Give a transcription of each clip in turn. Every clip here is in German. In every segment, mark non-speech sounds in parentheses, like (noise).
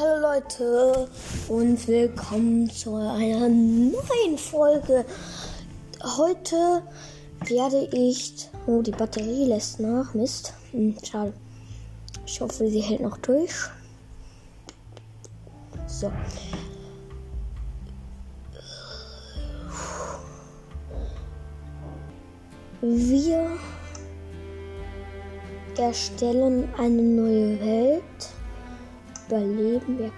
Hallo Leute und willkommen zu einer neuen Folge. Heute werde ich. Oh, die Batterie lässt nach. Mist. Hm, schade. Ich hoffe, sie hält noch durch. So. Wir erstellen eine neue Welt. Überleben wir.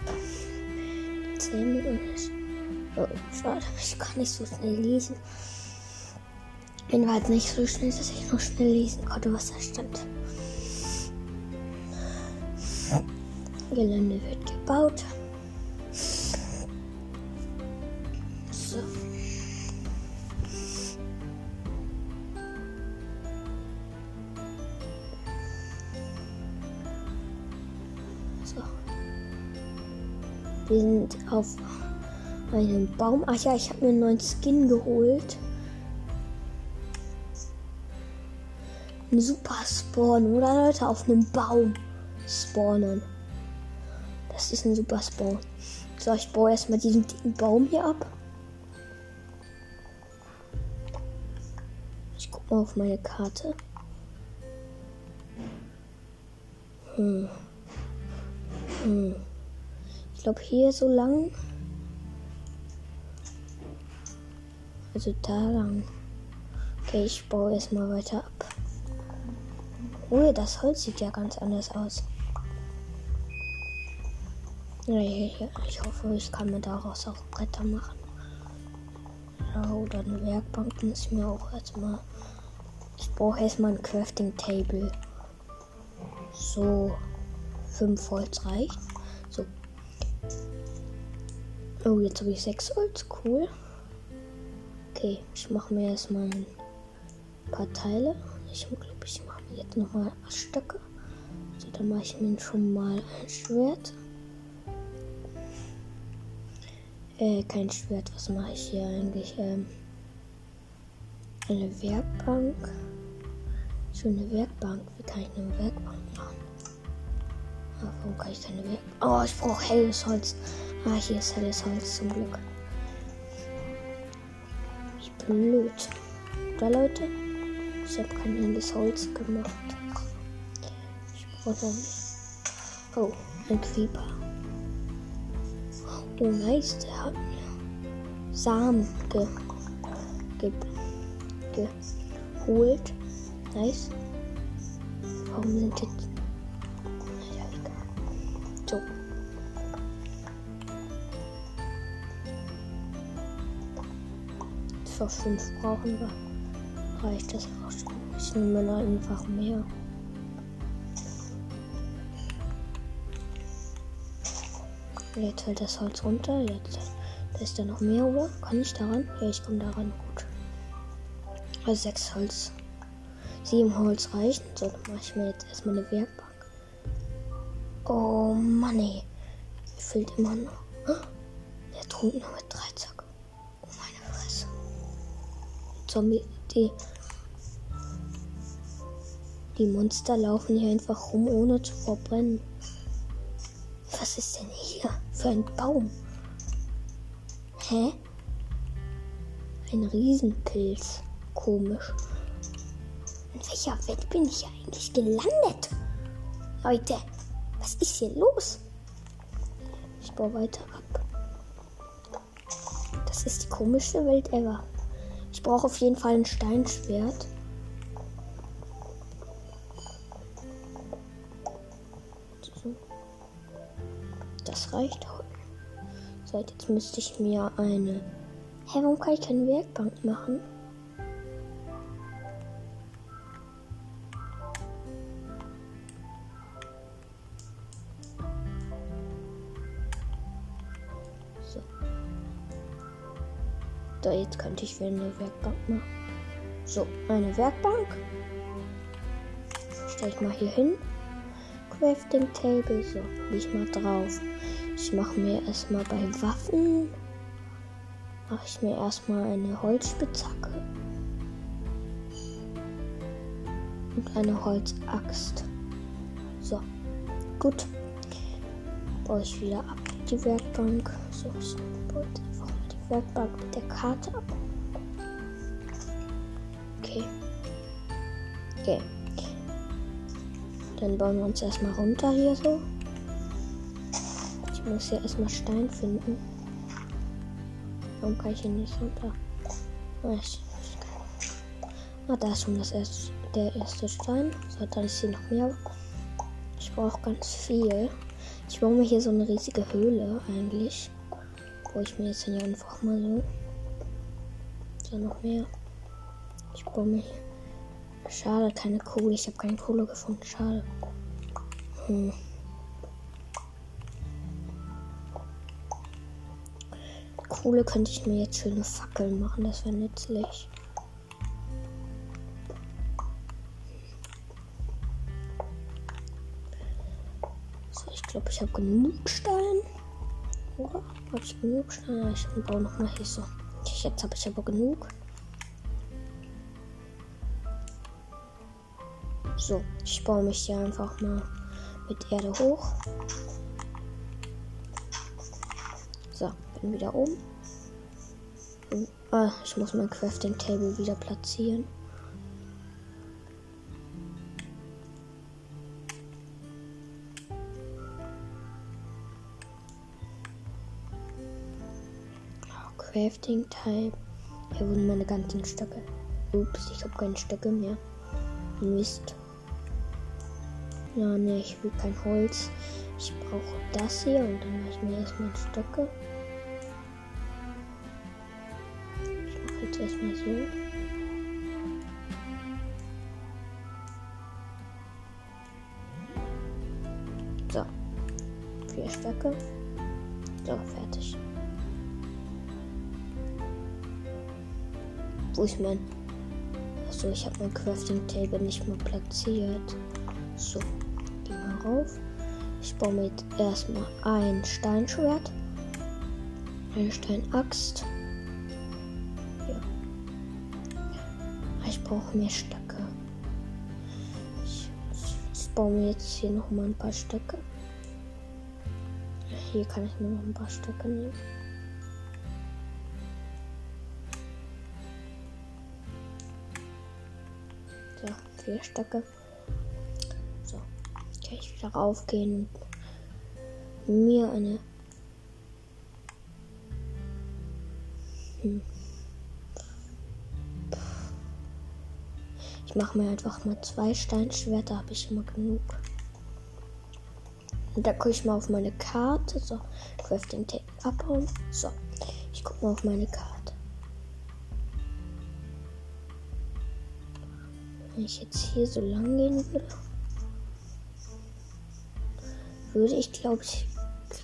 Zähne und Oh, schade, ich kann nicht so schnell lesen. Bin war jetzt nicht so schnell, dass ich noch schnell lesen konnte, was da stand. Gelände wird gebaut. So. Wir sind auf einem Baum. Ach ja, ich habe mir einen neuen Skin geholt. Ein Super Spawn, oder Leute? Auf einem Baum spawnen. Das ist ein Super Spawn. So, ich baue erstmal diesen dicken Baum hier ab. Ich guck mal auf meine Karte. Hm. Hm. Ich glaube hier so lang. Also da lang. Okay, ich baue erstmal weiter ab. Oh, das Holz sieht ja ganz anders aus. Ich hoffe, ich kann mir daraus auch Bretter machen. Ja, oder eine Werkbank muss ich mir auch erstmal. Ich brauche erstmal ein Crafting Table. So, 5 Holz reicht. Oh, jetzt habe ich 6 Holz. Cool. Okay, ich mache mir erstmal ein paar Teile. Ich glaube, ich mache mir jetzt nochmal Stöcke. So, dann mache ich mir schon mal ein Schwert. Äh, kein Schwert. Was mache ich hier eigentlich? Ähm, eine Werkbank. Schöne Werkbank. Wie kann ich eine Werkbank machen? Ah, warum kann ich keine Werkbank? Oh, ich brauche helles Holz. Ah, hier ist helles Holz zum Glück. Ich blöd. Da Leute? Ich habe kein helles Holz gemacht. Ich brauche noch. Oh, ein Creeper. Oh, nice, der hat mir Samen ge, ge, geholt. Nice. Warum sind jetzt. Für fünf brauchen wir. Reicht das auch schon. Ich nehme dann einfach mehr. Jetzt fällt das Holz runter. Jetzt da ist da noch mehr, oder? Kann ich daran? Ja, ich komme daran. Gut. Also sechs Holz. Sieben Holz reichen. So, dann mache ich mir jetzt erstmal eine Werkbank. Oh Mann, ey. Fehlt immer noch. Der Trunk noch mit Dreizack. Zombie, die. Die Monster laufen hier einfach rum, ohne zu verbrennen. Was ist denn hier für ein Baum? Hä? Ein Riesenpilz. Komisch. In welcher Welt bin ich eigentlich gelandet? Leute, was ist hier los? Ich baue weiter ab. Das ist die komischste Welt ever. Ich brauche auf jeden Fall ein Steinschwert. Das reicht. So, jetzt müsste ich mir eine. Hä, warum kann ich keine Werkbank machen? Da, jetzt könnte ich wieder eine Werkbank machen. So, eine Werkbank. Stelle ich mal hier hin. Crafting Table. So, ich mal drauf. Ich mache mir erstmal bei Waffen. Mache ich mir erstmal eine Holzspitzhacke. Und eine Holzaxt. So, gut. baue ich wieder ab die Werkbank. So, ich baue Werkbank mit der Karte ab. Okay. Okay. Dann bauen wir uns erstmal runter hier so. Ich muss hier erstmal Stein finden. Warum kann ich hier nicht runter? Ah, ah da ist schon das erste, der erste Stein. So, dann ist hier noch mehr. Ich brauche ganz viel. Ich baue mir hier so eine riesige Höhle eigentlich. Wo ich mir jetzt hier einfach mal so. So noch mehr. Ich baue hier. Schade, keine Kohle. Ich habe keine Kohle gefunden. Schade. Hm. Kohle könnte ich mir jetzt schöne Fackeln machen. Das wäre nützlich. So, ich glaube, ich habe genug Stein. Oder? Habe ich genug Stein? Ich baue nochmal hier so. Jetzt habe ich aber genug. So, ich baue mich hier einfach mal mit Erde hoch. So, bin wieder oben. Und, ah, ich muss mein Crafting Table wieder platzieren. Crafting Type. Hier wurden meine ganzen Stöcke. Ups, ich habe keine Stöcke mehr. Mist. Ja, ne, ich will kein Holz. Ich brauche das hier und dann mache ich mir erstmal Stöcke. Ich mache jetzt erstmal so. So. Vier Stöcke. So, fertig. Wo ist mein. Achso, ich habe mein Crafting Table nicht mehr platziert. So rauf. Ich baue mir jetzt erstmal ein Steinschwert. Eine Steinaxt. Ja. Ich brauche mehr Stöcke. Ich, ich baue mir jetzt hier noch mal ein paar Stöcke. Hier kann ich mir noch ein paar Stöcke nehmen. Vier Stöcke ich wieder raufgehen und mir eine. Hm. Ich mache mir einfach mal zwei Steinschwerter, habe ich immer genug. Und da gucke ich mal auf meine Karte. So, Crafting Table abhauen. So, ich gucke mal auf meine Karte. Wenn ich jetzt hier so lang gehen würde würde ich, glaube ich,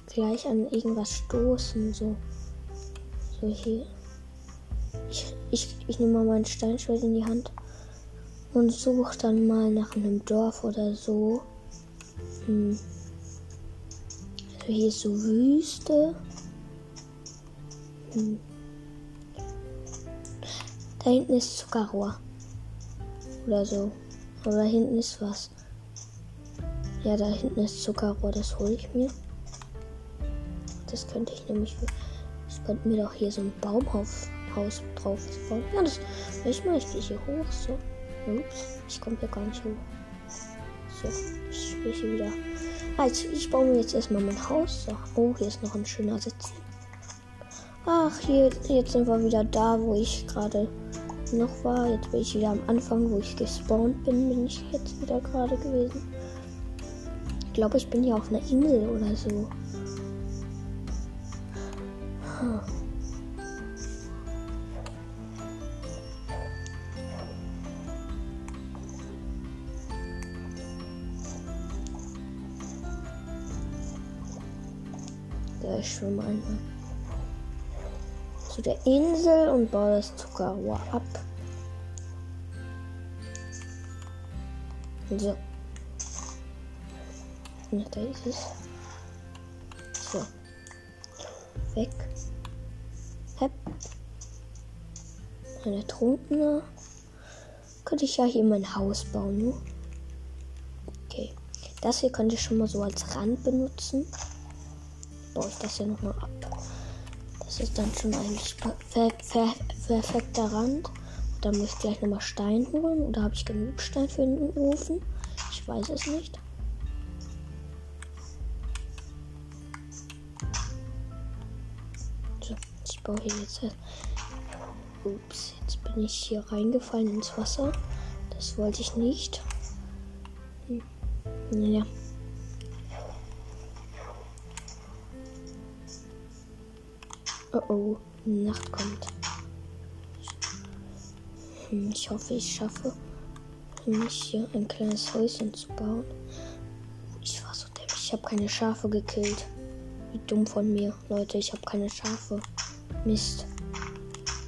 gleich an irgendwas stoßen. So, so hier. Ich, ich, ich nehme mal mein Steinschwert in die Hand und suche dann mal nach einem Dorf oder so. Hm. Also hier ist so Wüste. Hm. Da hinten ist Zuckerrohr. Oder so. Aber da hinten ist was. Ja, da hinten ist Zuckerrohr, das hole ich mir. Das könnte ich nämlich. Ich könnte mir doch hier so ein Baumhaus drauf bauen. Ja, das. Ich mal, ich gehe hier hoch. So. Ups, ich komme hier gar nicht hoch. So, ich spiele hier wieder. Jetzt, ich baue mir jetzt erstmal mein Haus. So. Oh, hier ist noch ein schöner Sitz. Ach, hier, jetzt sind wir wieder da, wo ich gerade noch war. Jetzt bin ich wieder am Anfang, wo ich gespawnt bin, bin ich jetzt wieder gerade gewesen glaube, ich bin hier auf einer Insel oder so. Hm. Ja, ich schwimme einfach zu der Insel und baue das Zuckerrohr ab. So. Ja, da ist es. So. Weg. Hep. Ein Ertrunkener. Könnte ich ja hier mein Haus bauen, ne? Okay. Das hier könnte ich schon mal so als Rand benutzen. baue ich das hier nochmal ab. Das ist dann schon eigentlich per per perfekter Rand. Dann muss ich gleich nochmal Stein holen. Oder habe ich genug Stein für den Ofen? Ich weiß es nicht. So, ich baue hier jetzt. Ups, jetzt bin ich hier reingefallen ins Wasser. Das wollte ich nicht. Hm. Ja. Oh oh, Nacht kommt. Hm, ich hoffe, ich schaffe mich hier ein kleines Häuschen zu bauen. Ich war so dämlich. Ich habe keine Schafe gekillt. Wie dumm von mir. Leute, ich habe keine Schafe. Mist.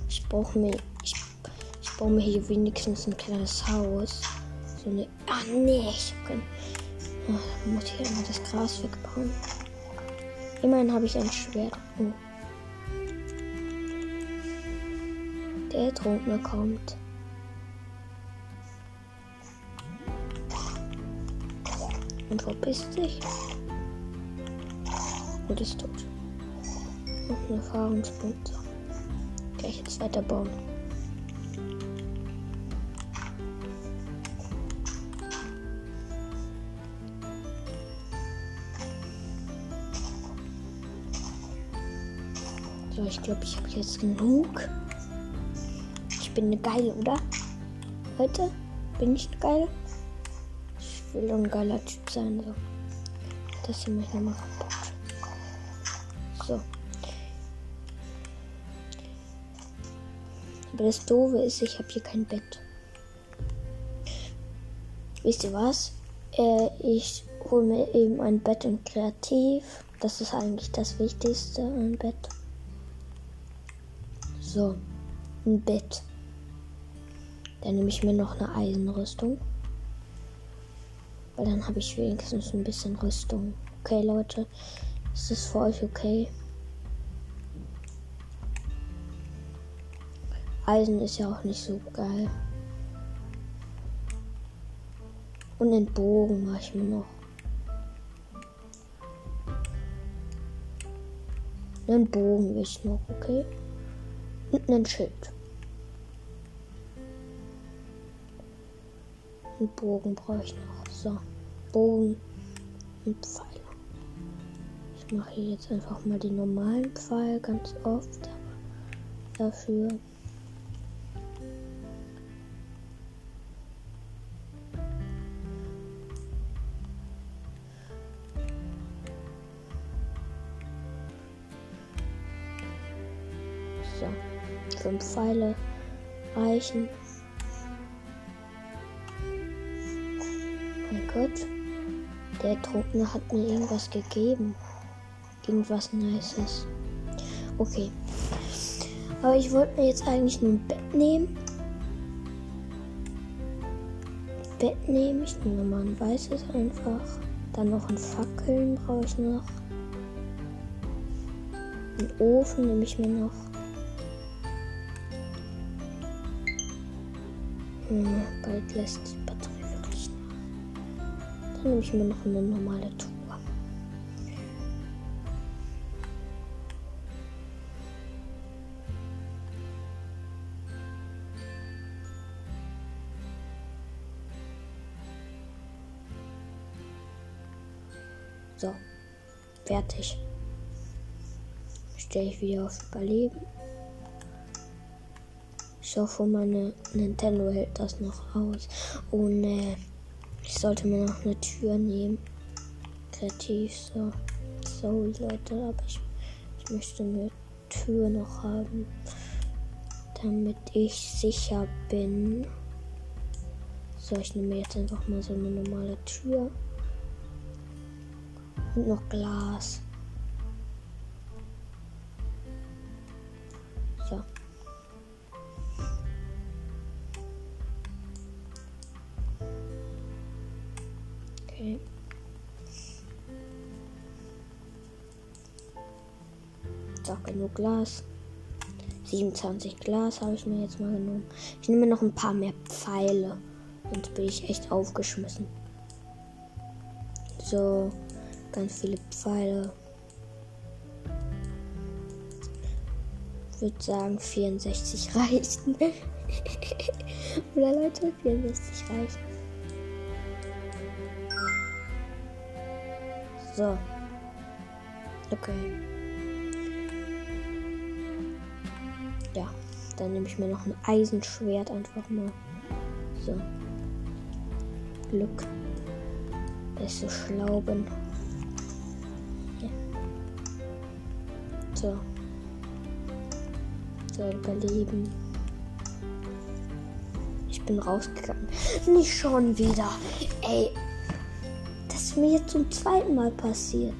Ich brauche mir. Ich, ich baue mir hier wenigstens ein kleines Haus. So eine. Ah, nee, ich hab kein. Oh, muss hier immer das Gras wegbauen. Immerhin habe ich ein Schwert. Oh. Der Ertrunkene kommt. Und verpisst sich. Und ist tot. Und ein Erfahrungspunkt. Kann ich jetzt weiterbauen. So, ich glaube, ich habe jetzt genug. Bin geil, oder? Heute bin ich geil. Ich will ein geiler Typ sein. So. Das hier ich nochmal kaputt. So. Aber das Doofe ist, ich habe hier kein Bett. Wisst ihr was? Äh, ich hole mir eben ein Bett in Kreativ. Das ist eigentlich das Wichtigste, ein Bett. So, ein Bett. Dann nehme ich mir noch eine Eisenrüstung. Weil dann habe ich wenigstens ein bisschen Rüstung. Okay, Leute. Ist das für euch okay? Eisen ist ja auch nicht so geil. Und den Bogen mache ich mir noch. Einen Bogen will ich noch, okay? Und einen Schild. Einen Bogen brauche ich noch. So. Bogen und Pfeile. Ich mache hier jetzt einfach mal die normalen Pfeile ganz oft. Dafür. So. Fünf Pfeile reichen. Gott. Der Trunkene hat mir irgendwas gegeben. Irgendwas Nices. Okay. Aber ich wollte mir jetzt eigentlich nur ein Bett nehmen. Bett nehmen. Ich nehme mal ein weißes einfach. Dann noch ein Fackeln brauche ich noch. Einen Ofen nehme ich mir noch. Hm, bald lässt dann nehme ich mir noch eine normale Tour. So, fertig. Stelle ich wieder auf Überleben. Ich hoffe, meine Nintendo hält das noch aus. Äh, ich sollte mir noch eine Tür nehmen. Kreativ, so. Sorry, Leute, aber ich, ich möchte eine Tür noch haben. Damit ich sicher bin. So, ich nehme jetzt einfach mal so eine normale Tür. Und noch Glas. Okay. So, genug Glas. 27 Glas habe ich mir jetzt mal genommen. Ich nehme noch ein paar mehr Pfeile. Sonst bin ich echt aufgeschmissen. So, ganz viele Pfeile. ich würde sagen 64 reichen. (laughs) Oder Leute, 64 reichen. So. Okay. Ja, dann nehme ich mir noch ein Eisenschwert einfach mal. So. Glück. Ich so schlau bin. So. So, überleben. Ich bin rausgegangen. Nicht schon wieder. Ey. Ist mir jetzt zum zweiten Mal passiert.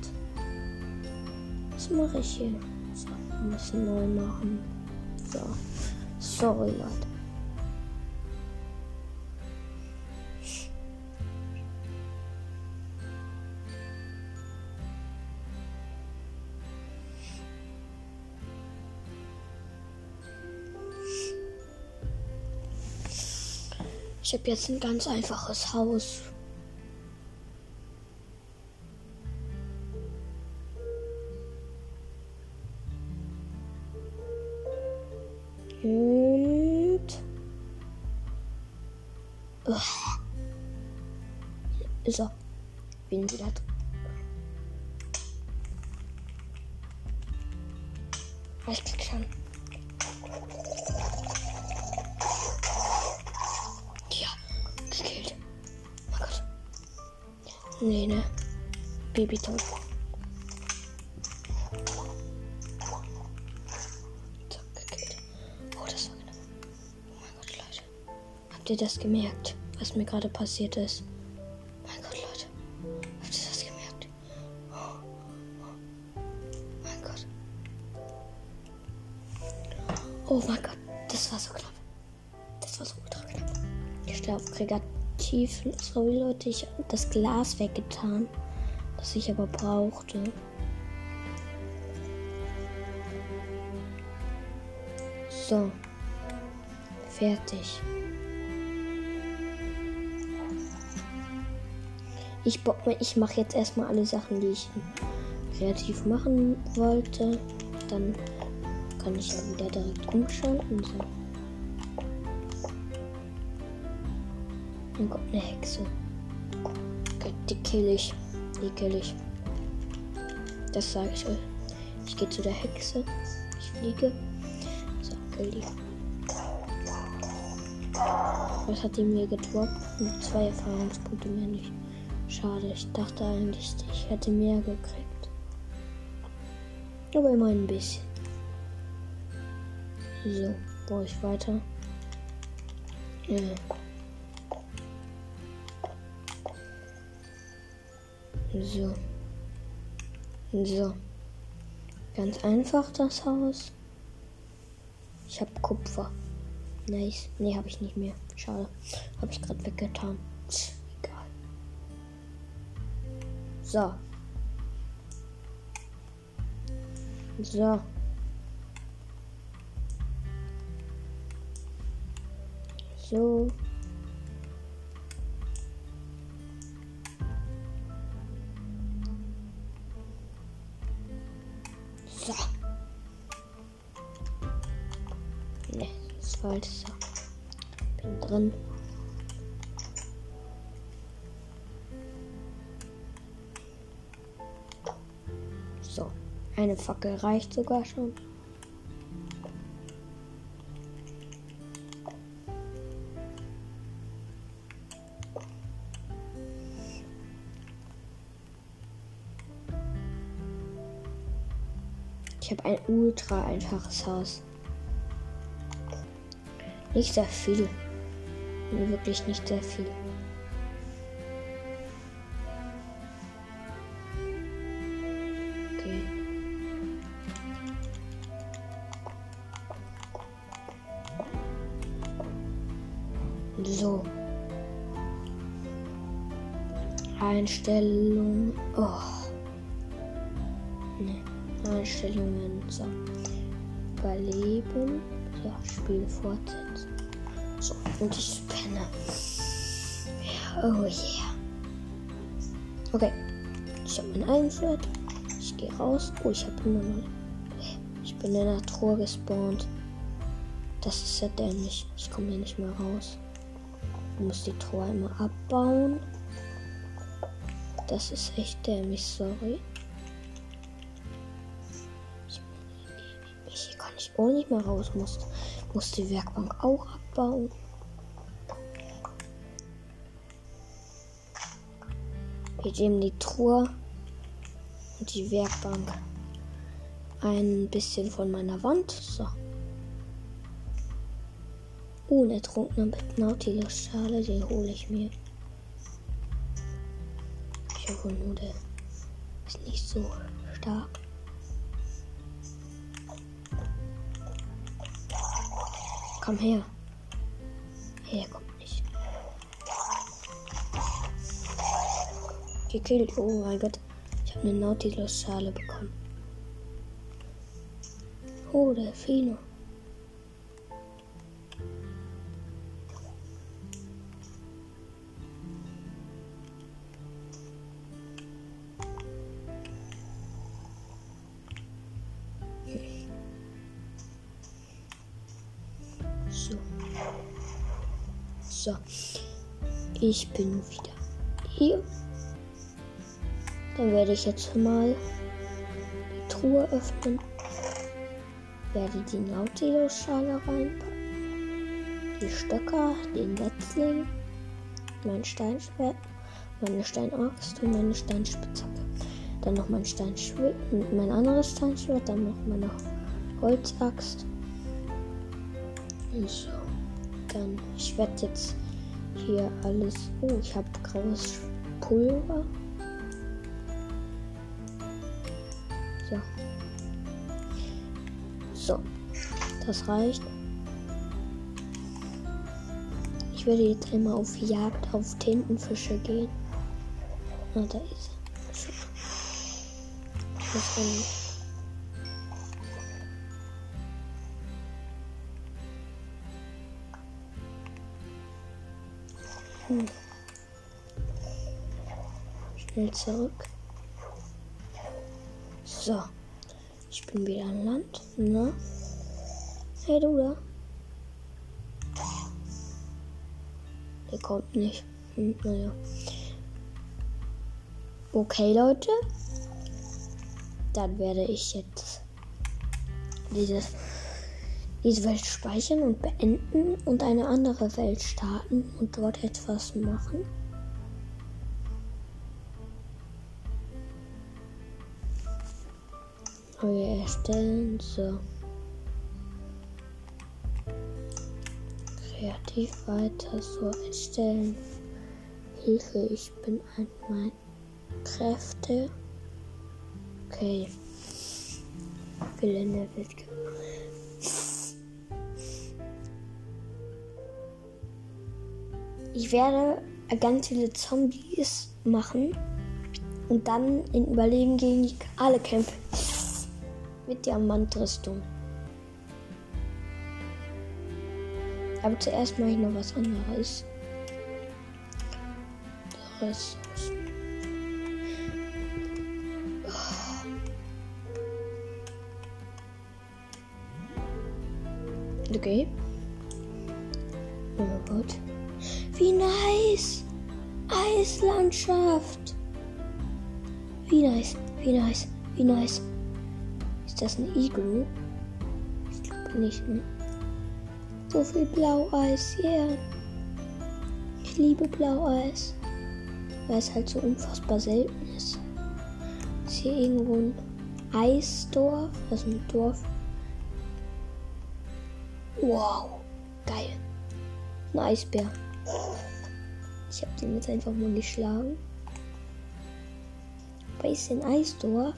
Was mache ich hier? So, wir neu machen. So. Sorry, Leute. Ich habe jetzt ein ganz einfaches Haus. So. Bin wieder drin. Ich krieg schon. Ja, gekillt. Oh Gott. Nee, ne? Baby tot. Habt ihr das gemerkt, was mir gerade passiert ist? Oh mein Gott, das war so knapp. Das war so ultra knapp. Ich auf kreativ. Sorry Leute, ich habe das Glas weggetan, das ich aber brauchte. So. Fertig. Ich, ich mache jetzt erstmal alle Sachen, die ich kreativ machen wollte. Dann kann ich ja wieder direkt umschalten. So. Dann kommt eine Hexe. Die kill ich. Die kill ich. Das sage ich euch. Ich gehe zu der Hexe. Ich fliege. So, kill die. Was hat die mir gedroppt? Zwei Erfahrungspunkte mehr nicht. Schade, ich dachte eigentlich, ich hätte mehr gekriegt. Aber immerhin ein bisschen. So, baue ich weiter. Ja. So. So. Ganz einfach das Haus. Ich habe Kupfer. Nice. Nee, habe ich nicht mehr. Schade. Habe ich gerade weggetan. So. So. So. So. Ne, das falsch. So. Bin drin. Eine Fackel reicht sogar schon. Ich habe ein ultra einfaches Haus. Nicht sehr viel. Wirklich nicht sehr viel. Einstellung. Oh. Einstellungen. So. Überleben. Ja, Spiel fortsetzen. So, und ich penne. Oh yeah. Okay. Ich habe mein Einschwert. Ich gehe raus. Oh, ich habe immer noch. Ich Bin in der Truhe gespawnt. Das ist ja dämlich. Ich komme hier nicht mehr raus. Ich muss die Truhe einmal abbauen. Das ist echt dämlich, sorry. Hier kann ich auch nicht mehr raus. Muss, muss die Werkbank auch abbauen. Wir geben die Truhe und die Werkbank ein bisschen von meiner Wand. So. Oh, ein ertrunkener Nautilus-Schale, den hole ich mir. Der ist nicht so stark. Komm her. Her, kommt nicht. Gekillt. Oh mein Gott. Ich habe eine Nautilus-Schale bekommen. Oh, der Ich bin wieder hier. Dann werde ich jetzt mal die Truhe öffnen. Werde die Nautilus-Schale reinpacken. Die Stöcker, den Wetzling, mein Steinschwert, meine Steinaxt und meine Steinspitzhacke. Dann noch mein Steinschwert, mein anderes Steinschwert, dann noch meine Holzaxt. So. Dann, ich werde jetzt hier alles. Oh, ich habe graues Pulver. So. So. Das reicht. Ich werde jetzt einmal auf Jagd auf Tintenfische gehen. Ah, da ist er. Das Hm. Schnell zurück. So. Ich bin wieder an Land. Na? Hey, du da? Der kommt nicht. Hm, naja. Okay, Leute. Dann werde ich jetzt dieses diese Welt speichern und beenden und eine andere Welt starten und dort etwas machen. Neue erstellen, so. Kreativ weiter, so erstellen. Hilfe, ich bin ein mein Kräfte. Okay. Will in der Welt Ich werde ganz viele Zombies machen und dann in Überleben gegen alle kämpfen. Mit Diamantrüstung. Aber zuerst mache ich noch was anderes. Ressourcen. Okay. Oh Gott. Wie nice. Eislandschaft. Wie nice, wie nice, wie nice. Ist das ein Iglu? Ich glaube nicht, ne? So viel Blaueis, yeah. Ich liebe Blaueis. Weil es halt so unfassbar selten ist. Ist hier irgendwo ein Eisdorf? Also ein Dorf. Wow, geil. Ein Eisbär. Ich habe den jetzt einfach mal geschlagen. Bei ist ein Eisdorf?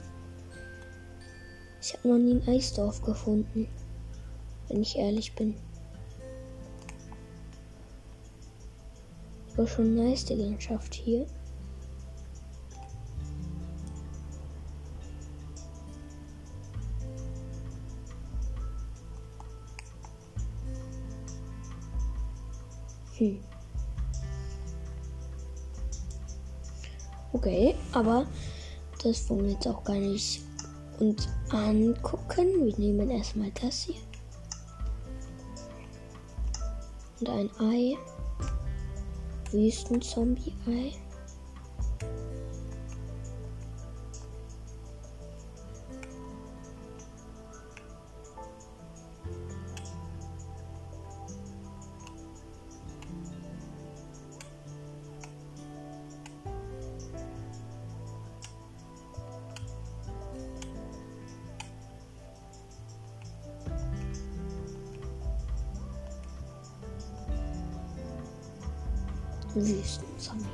Ich habe noch nie ein Eisdorf gefunden. Wenn ich ehrlich bin. War schon nice die Landschaft hier. Hm. Okay, aber das funktioniert auch gar nicht uns angucken. Wir nehmen erstmal das hier. Und ein Ei. Wüstenzombie-Ei. Wüstenzombie.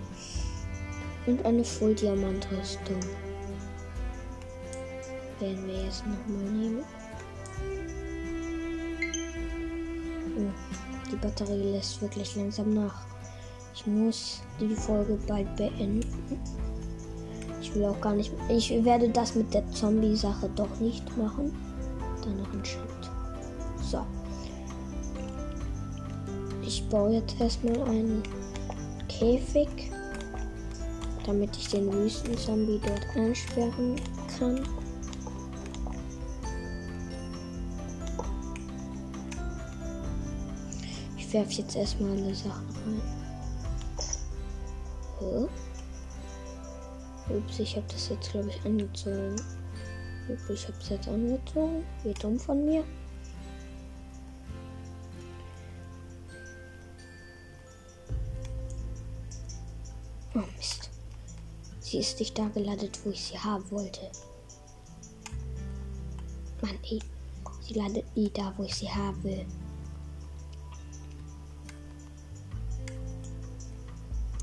Und eine Full-Diamant-Rüstung. Werden wir jetzt nochmal nehmen. Oh, die Batterie lässt wirklich langsam nach. Ich muss die Folge bald beenden. Ich will auch gar nicht. Ich werde das mit der Zombie-Sache doch nicht machen. Dann noch ein Schild. So. Ich baue jetzt erstmal einen Käfig, damit ich den Wüstenzombie dort einsperren kann. Ich werfe jetzt erstmal alle Sachen rein. Oh. Ups, ich habe das jetzt, glaube ich, angezogen. Ups, ich habe es jetzt angezogen. Wie dumm von mir. Sie ist nicht da gelandet, wo ich sie haben wollte. Mann, ey. Sie landet nie da, wo ich sie haben will.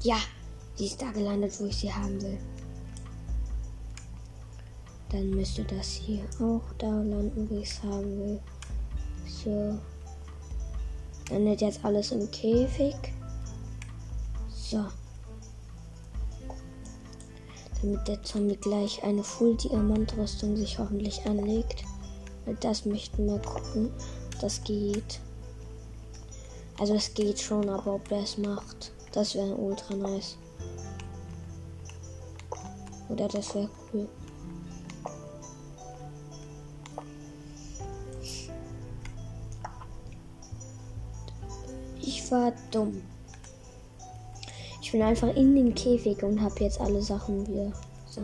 Ja, sie ist da gelandet, wo ich sie haben will. Dann müsste das hier auch da landen, wo ich es haben will. So. Dann ist jetzt alles im Käfig. So damit der Zombie gleich eine Full Diamant Rüstung sich hoffentlich anlegt. Das möchten wir gucken. Das geht. Also es geht schon, aber ob er es macht, das wäre ultra nice. Oder das wäre cool. Ich war dumm. Bin einfach in den Käfig und habe jetzt alle Sachen wieder so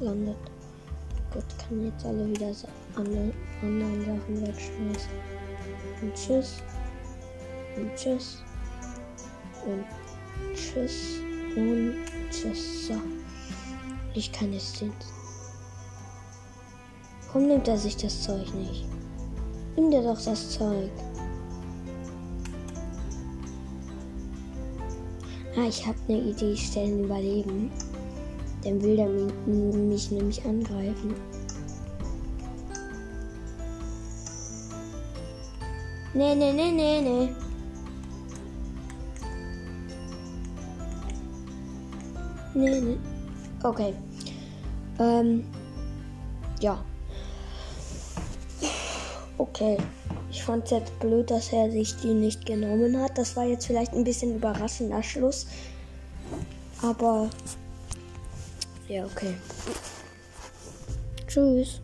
landet. Gut, kann jetzt alle wieder alle anderen Sachen wegschmeißen. Und tschüss. Und tschüss. Und tschüss. Und tschüss. So. Ich kann jetzt den. Warum nimmt er sich das Zeug nicht? Nimm dir doch das Zeug. Ah, ich habe eine Idee. Ich stelle ihn überleben. Dann will er mich nämlich angreifen. Nee, nee, nee, nee, nee. Nee, nee. Okay. Ähm. Ja. Okay. Ich fand es jetzt blöd, dass er sich die nicht genommen hat. Das war jetzt vielleicht ein bisschen überraschender Schluss. Aber ja, okay. Tschüss.